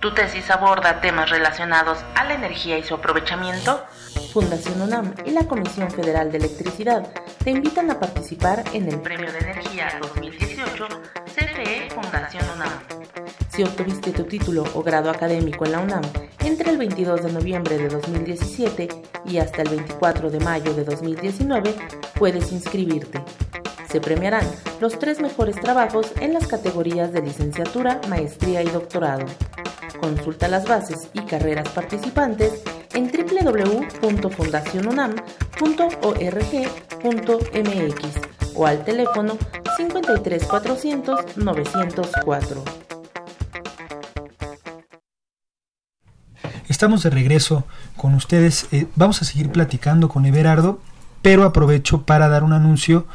¿Tu tesis aborda temas relacionados a la energía y su aprovechamiento? Fundación UNAM y la Comisión Federal de Electricidad te invitan a participar en el Premio de Energía 2018 CFE Fundación UNAM. Si obtuviste tu título o grado académico en la UNAM entre el 22 de noviembre de 2017 y hasta el 24 de mayo de 2019, puedes inscribirte. Se premiarán los tres mejores trabajos en las categorías de licenciatura, maestría y doctorado. Consulta las bases y carreras participantes en www.fundacionunam.org.mx o al teléfono 53 400 904. Estamos de regreso con ustedes. Eh, vamos a seguir platicando con Everardo, pero aprovecho para dar un anuncio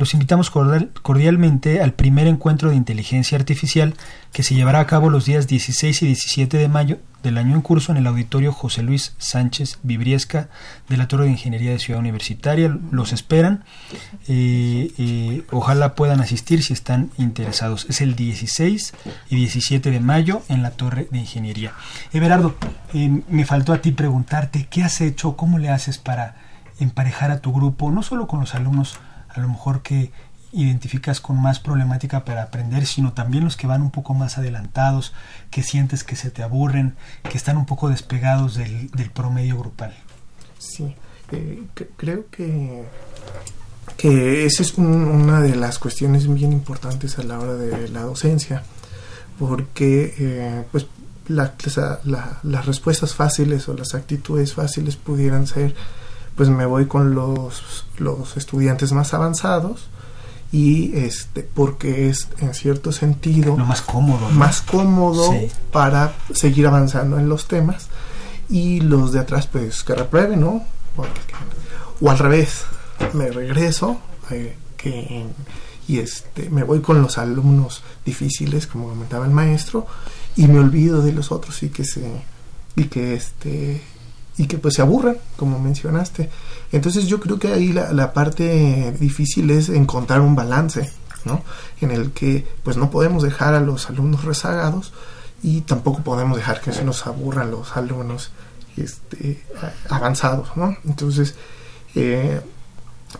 los invitamos cordialmente al primer encuentro de inteligencia artificial que se llevará a cabo los días 16 y 17 de mayo del año en curso en el auditorio José Luis Sánchez Vibriesca de la Torre de Ingeniería de Ciudad Universitaria. Los esperan. Eh, eh, ojalá puedan asistir si están interesados. Es el 16 y 17 de mayo en la Torre de Ingeniería. Everardo, eh, me faltó a ti preguntarte qué has hecho, cómo le haces para emparejar a tu grupo, no solo con los alumnos a lo mejor que identificas con más problemática para aprender, sino también los que van un poco más adelantados, que sientes que se te aburren, que están un poco despegados del, promedio grupal. Sí, eh, creo que, que esa es una de las cuestiones bien importantes a la hora de la docencia, porque eh, pues las respuestas fáciles o las actitudes fáciles pudieran ser pues me voy con los, los estudiantes más avanzados y este porque es en cierto sentido lo más cómodo más cómodo para seguir avanzando en los temas y los de atrás pues que reprueben no o, al revés me regreso eh, que y este me voy con los alumnos difíciles como comentaba el maestro y me olvido de los otros y que se y que este y que pues se aburran, como mencionaste. Entonces yo creo que ahí la, parte difícil es encontrar un balance, ¿no? En el que pues no podemos dejar a los alumnos rezagados y tampoco podemos dejar que se nos aburran los alumnos este, avanzados, ¿no? Entonces, eh,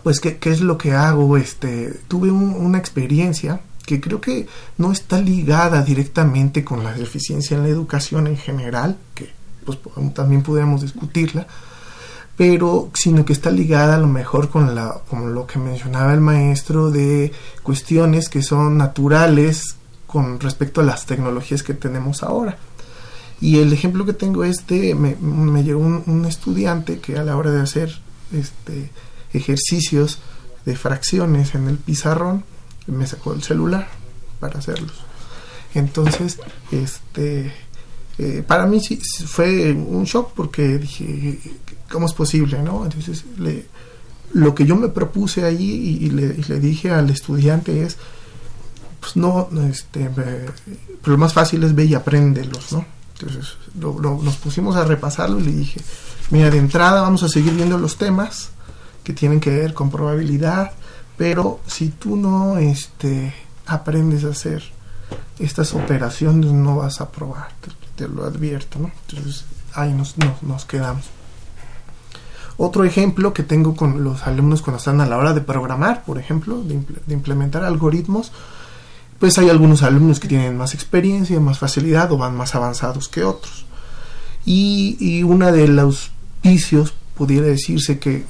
pues ¿qué, ¿qué, es lo que hago? Este, tuve una experiencia que creo que no está ligada directamente con la deficiencia en la educación en general, que pues también pudiéramos discutirla, pero sino que está ligada a lo mejor con, la, con lo que mencionaba el maestro de cuestiones que son naturales con respecto a las tecnologías que tenemos ahora. Y el ejemplo que tengo es de, me, llegó un, estudiante que a la hora de hacer este, ejercicios de fracciones en el pizarrón, me sacó el celular para hacerlos. Entonces, este, eh, para mí sí fue un shock porque dije, ¿cómo es posible? ¿no? Entonces, le, lo que yo me propuse allí y, le, dije al estudiante es, pues no, este, lo más fácil es ve y apréndelos, ¿no? Entonces nos pusimos a repasarlo y le dije, mira, de entrada vamos a seguir viendo los temas que tienen que ver con probabilidad, pero si tú no este, aprendes a hacer estas operaciones no vas a probar te lo advierto, ¿no? Entonces ahí nos, nos, quedamos. Otro ejemplo que tengo con los alumnos cuando están a la hora de programar, por ejemplo, de, implementar algoritmos, pues hay algunos alumnos que tienen más experiencia, más facilidad o van más avanzados que otros. Y, y una de los vicios, pudiera decirse que,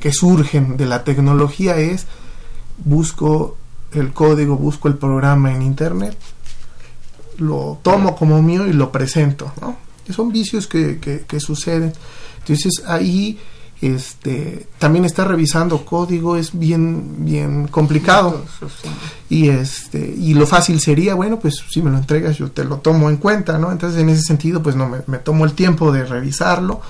que surgen de la tecnología es busco el código, busco el programa en internet lo tomo como mío y lo presento, ¿no? son vicios que, que, suceden. Entonces ahí este también está revisando código es bien bien complicado y este y lo fácil sería bueno pues si me lo entregas yo te lo tomo en cuenta no entonces en ese sentido pues no me, tomo el tiempo de revisarlo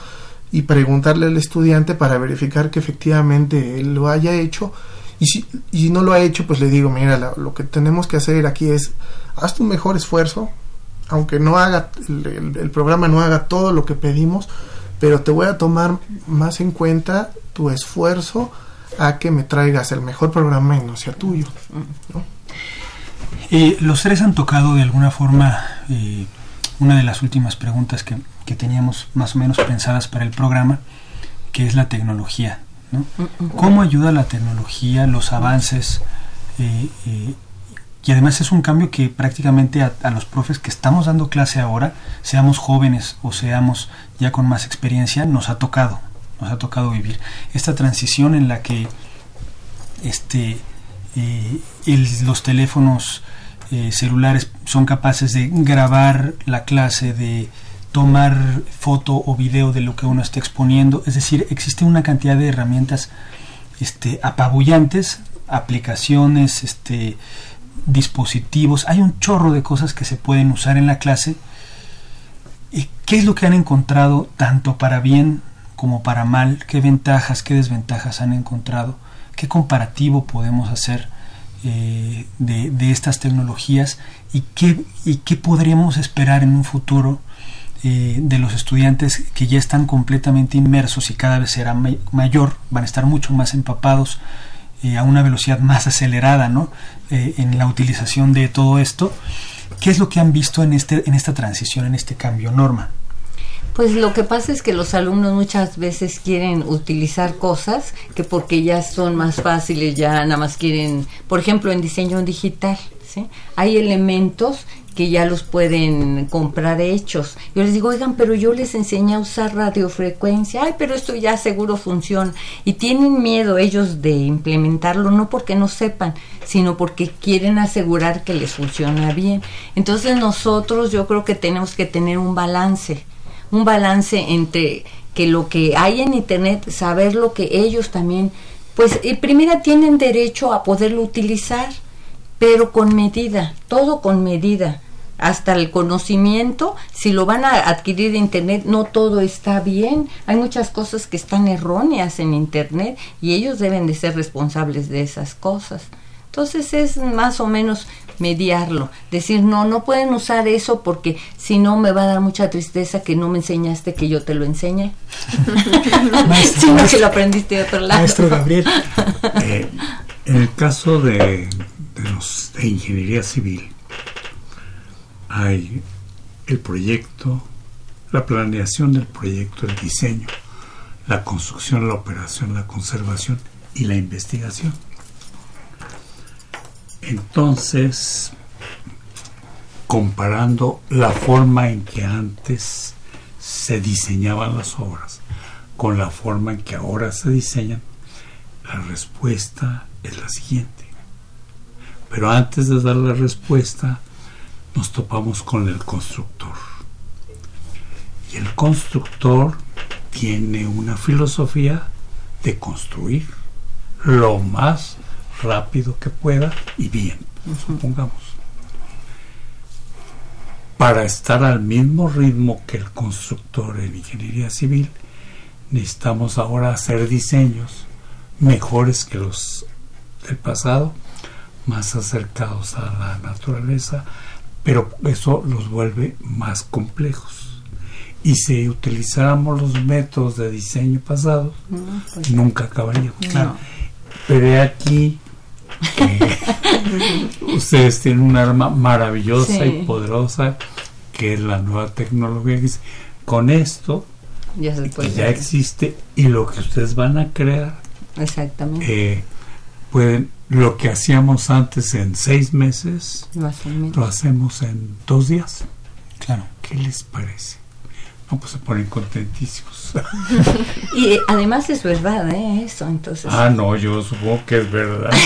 y preguntarle al estudiante para verificar que efectivamente él lo haya hecho y si, y no lo ha hecho pues le digo mira lo que tenemos que hacer aquí es haz tu mejor esfuerzo, aunque no haga el, programa no haga todo lo que pedimos, pero te voy a tomar más en cuenta tu esfuerzo a que me traigas el mejor programa y no sea tuyo. Eh, los tres han tocado de alguna forma eh, una de las últimas preguntas que, teníamos más o menos pensadas para el programa, que es la tecnología. ¿No? ¿Cómo ayuda la tecnología, los avances eh, y además es un cambio que prácticamente a, a, los profes que estamos dando clase ahora, seamos jóvenes o seamos ya con más experiencia, nos ha tocado, nos ha tocado vivir esta transición en la que este, eh, el, los teléfonos eh, celulares son capaces de grabar la clase, de tomar foto o video de lo que uno está exponiendo, es decir, existe una cantidad de herramientas este, apabullantes, aplicaciones, este, dispositivos, hay un chorro de cosas que se pueden usar en la clase. ¿Y qué es lo que han encontrado tanto para bien como para mal? ¿Qué ventajas, qué desventajas han encontrado? ¿Qué comparativo podemos hacer eh, de, de, estas tecnologías? ¿Y qué, ¿Y qué podríamos esperar en un futuro eh, de los estudiantes que ya están completamente inmersos y cada vez será may mayor, van a estar mucho más empapados? Eh, a una velocidad más acelerada ¿no? Eh, en la utilización de todo esto. ¿Qué es lo que han visto en, este, en esta transición, en este cambio, Norma? Pues lo que pasa es que los alumnos muchas veces quieren utilizar cosas que porque ya son más fáciles, ya nada más quieren, por ejemplo, en diseño digital, ¿sí? Hay elementos que ya los pueden comprar hechos. Yo les digo, oigan, pero yo les enseñé a usar radiofrecuencia, ay, pero esto ya seguro funciona. Y tienen miedo ellos de implementarlo, no porque no sepan, sino porque quieren asegurar que les funciona bien. Entonces nosotros yo creo que tenemos que tener un balance, un balance entre que lo que hay en Internet, saber lo que ellos también, pues primero tienen derecho a poderlo utilizar pero con medida, todo con medida hasta el conocimiento, si lo van a adquirir de Internet, no todo está bien. Hay muchas cosas que están erróneas en Internet y ellos deben de ser responsables de esas cosas. Entonces es más o menos mediarlo, decir, no, no pueden usar eso porque si no me va a dar mucha tristeza que no me enseñaste que yo te lo enseñe. maestro, sino maestro, que lo aprendiste de otro lado. Maestro Gabriel. Eh, en el caso de, de, ingeniería civil, hay el proyecto, la planeación del proyecto, el diseño, la construcción, la operación, la conservación y la investigación. Entonces, comparando la forma en que antes se diseñaban las obras con la forma en que ahora se diseñan, la respuesta es la siguiente. Pero antes de dar la respuesta, nos topamos con el constructor. Y el constructor tiene una filosofía de construir lo más rápido que pueda y bien, supongamos. Para estar al mismo ritmo que el constructor en ingeniería civil, necesitamos ahora hacer diseños mejores que los del pasado, más acercados a la naturaleza, pero eso los vuelve más complejos. Y si utilizáramos los métodos de diseño pasados, no, pues, nunca acabaríamos. Claro. Pero aquí que ustedes tienen un arma maravillosa sí. y poderosa que es la nueva tecnología. Con esto, ya, se que ya existe y lo que ustedes van a crear, exactamente, eh, pueden lo que hacíamos antes en seis meses, lo hacemos en dos días. Claro. ¿Qué les parece? No, pues se ponen contentísimos. y eh, además es verdad, ¿eh? Eso, entonces. Ah, no, yo supongo que es verdad.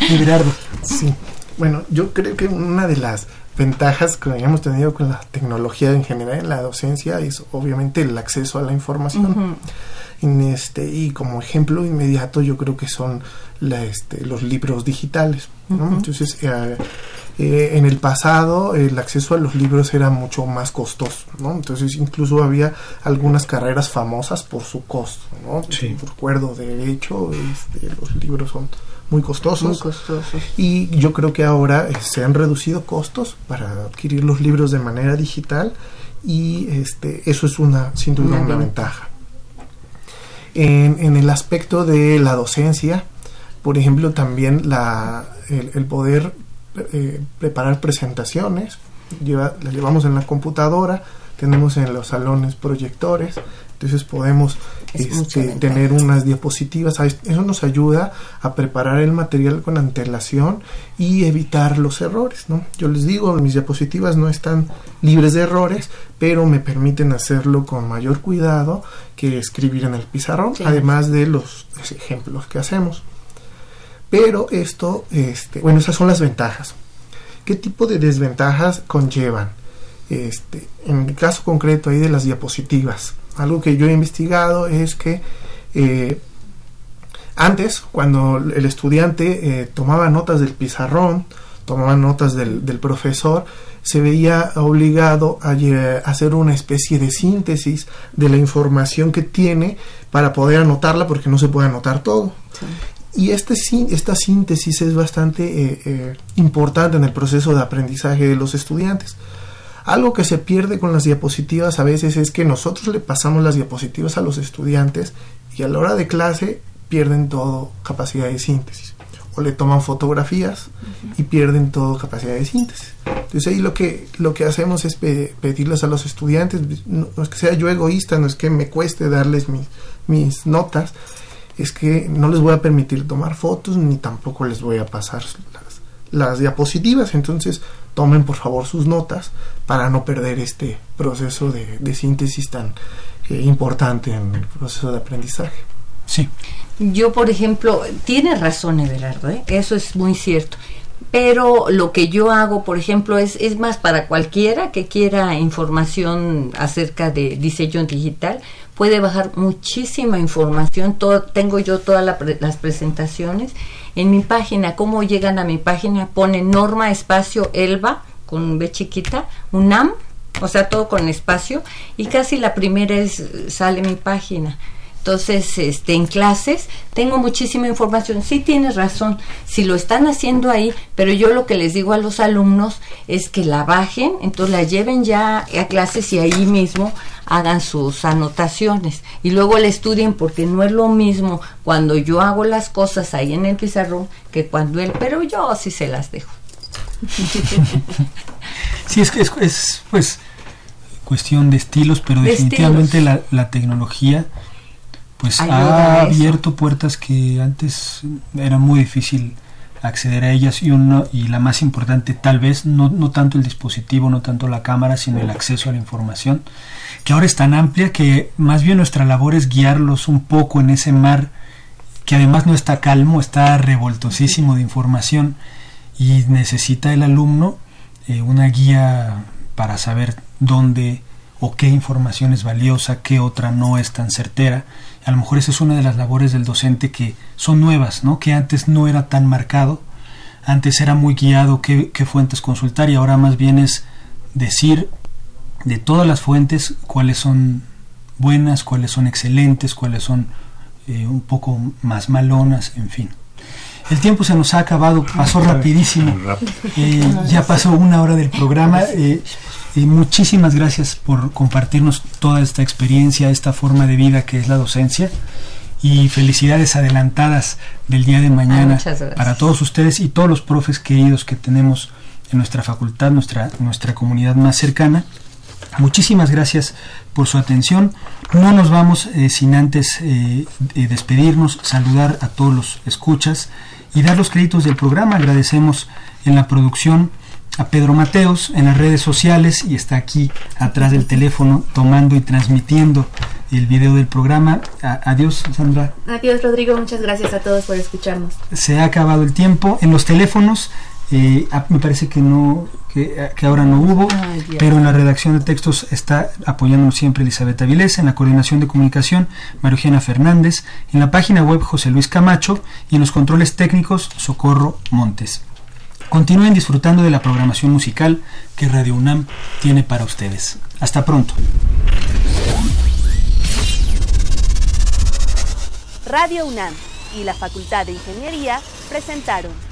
Gerardo. Sí. Bueno, yo creo que una de las ventajas que hemos tenido con la tecnología en general en la docencia es obviamente el acceso a la información. Uh -huh. En este, y como ejemplo inmediato yo creo que son la, este, los libros digitales. ¿no? Uh -huh. Entonces, eh, eh, en el pasado el acceso a los libros era mucho más costoso. ¿no? Entonces, incluso había algunas carreras famosas por su costo. ¿no? Sí. Recuerdo, de hecho, este, los libros son muy costosos. Muy costosos. Y yo creo que ahora eh, se han reducido costos para adquirir los libros de manera digital y este, eso es una, sin duda, una, una ventaja. En, en, el aspecto de la docencia, por ejemplo, también la, el, el poder eh, preparar presentaciones, lleva, las llevamos en la computadora, tenemos en los salones proyectores, entonces podemos este, tener unas diapositivas. Eso nos ayuda a preparar el material con antelación y evitar los errores. ¿no? Yo les digo, mis diapositivas no están libres de errores, pero me permiten hacerlo con mayor cuidado que escribir en el pizarrón, además de los ejemplos que hacemos. Pero esto, este, bueno, esas son las ventajas. ¿Qué tipo de desventajas conllevan? Este, en el caso concreto ahí de las diapositivas, algo que yo he investigado es que eh, antes, cuando el estudiante eh, tomaba notas del pizarrón, tomaba notas del, profesor, se veía obligado a, hacer una especie de síntesis de la información que tiene para poder anotarla porque no se puede anotar todo. Y este, esta síntesis es bastante eh, importante en el proceso de aprendizaje de los estudiantes. Algo que se pierde con las diapositivas a veces es que nosotros le pasamos las diapositivas a los estudiantes y a la hora de clase pierden todo capacidad de síntesis. O le toman fotografías y pierden todo capacidad de síntesis. Entonces ahí lo que, lo que hacemos es pedirles a los estudiantes, no, es que sea yo egoísta, no es que me cueste darles mis, mis notas, es que no les voy a permitir tomar fotos ni tampoco les voy a pasar las, diapositivas. Entonces tomen por favor sus notas para no perder este proceso de, síntesis tan eh, importante en el proceso de aprendizaje. Sí. Yo, por ejemplo, tiene razón Everardo, ¿eh? eso es muy cierto. Pero lo que yo hago, por ejemplo, es, es más para cualquiera que quiera información acerca de diseño digital, puede bajar muchísima información. Todo, tengo yo todas las presentaciones en mi página, cómo llegan a mi página, pone Norma Espacio Elba con B chiquita, UNAM, o sea, todo con espacio, y casi la primera es, sale mi página. Entonces, este, en clases tengo muchísima información. Sí tienes razón, si lo están haciendo ahí, pero yo lo que les digo a los alumnos es que la bajen, entonces la lleven ya a clases y ahí mismo hagan sus anotaciones y luego la estudien porque no es lo mismo cuando yo hago las cosas ahí en el pizarrón que cuando él, pero yo sí se las dejo. sí, es que es, pues cuestión de estilos, pero definitivamente La, la tecnología pues ha abierto puertas que antes era muy difícil acceder a ellas. Y uno y la más importante tal vez no, no tanto el dispositivo no tanto la cámara sino el acceso a la información que ahora es tan amplia que más bien nuestra labor es guiarlos un poco en ese mar que además no está calmo está revoltosísimo de información y necesita el alumno eh, una guía para saber dónde o qué información es valiosa, qué otra no es tan certera a lo mejor esa es una de las labores del docente que son nuevas, ¿no? que antes no era tan marcado, antes era muy guiado qué, fuentes consultar y ahora más bien es decir de todas las fuentes cuáles son buenas, cuáles son excelentes, cuáles son eh, un poco más malonas, en fin. El tiempo se nos ha acabado, pasó rapidísimo. Eh, ya pasó una hora del programa. Eh, y muchísimas gracias por compartirnos toda esta experiencia, esta forma de vida que es la docencia. Y felicidades adelantadas del día de mañana para todos ustedes y todos los profes queridos que tenemos en nuestra facultad, nuestra, nuestra comunidad más cercana. Muchísimas gracias por su atención. No nos vamos eh, sin antes eh, despedirnos, saludar a todos los escuchas y dar los créditos del programa. Agradecemos en la producción a Pedro Mateos en las redes sociales y está aquí atrás del teléfono tomando y transmitiendo el video del programa. adiós, Sandra. Adiós, Rodrigo. Muchas gracias a todos por escucharnos. Se ha acabado el tiempo. En los teléfonos, eh, ah, me parece que no, que, ahora no hubo, pero en la redacción de textos está apoyándonos siempre Elizabeth Avilés, en la coordinación de comunicación Mariugena Fernández, en la página web José Luis Camacho y en los controles técnicos Socorro Montes. Continúen disfrutando de la programación musical que Radio UNAM tiene para ustedes. Hasta pronto. Radio UNAM y la Facultad de Ingeniería presentaron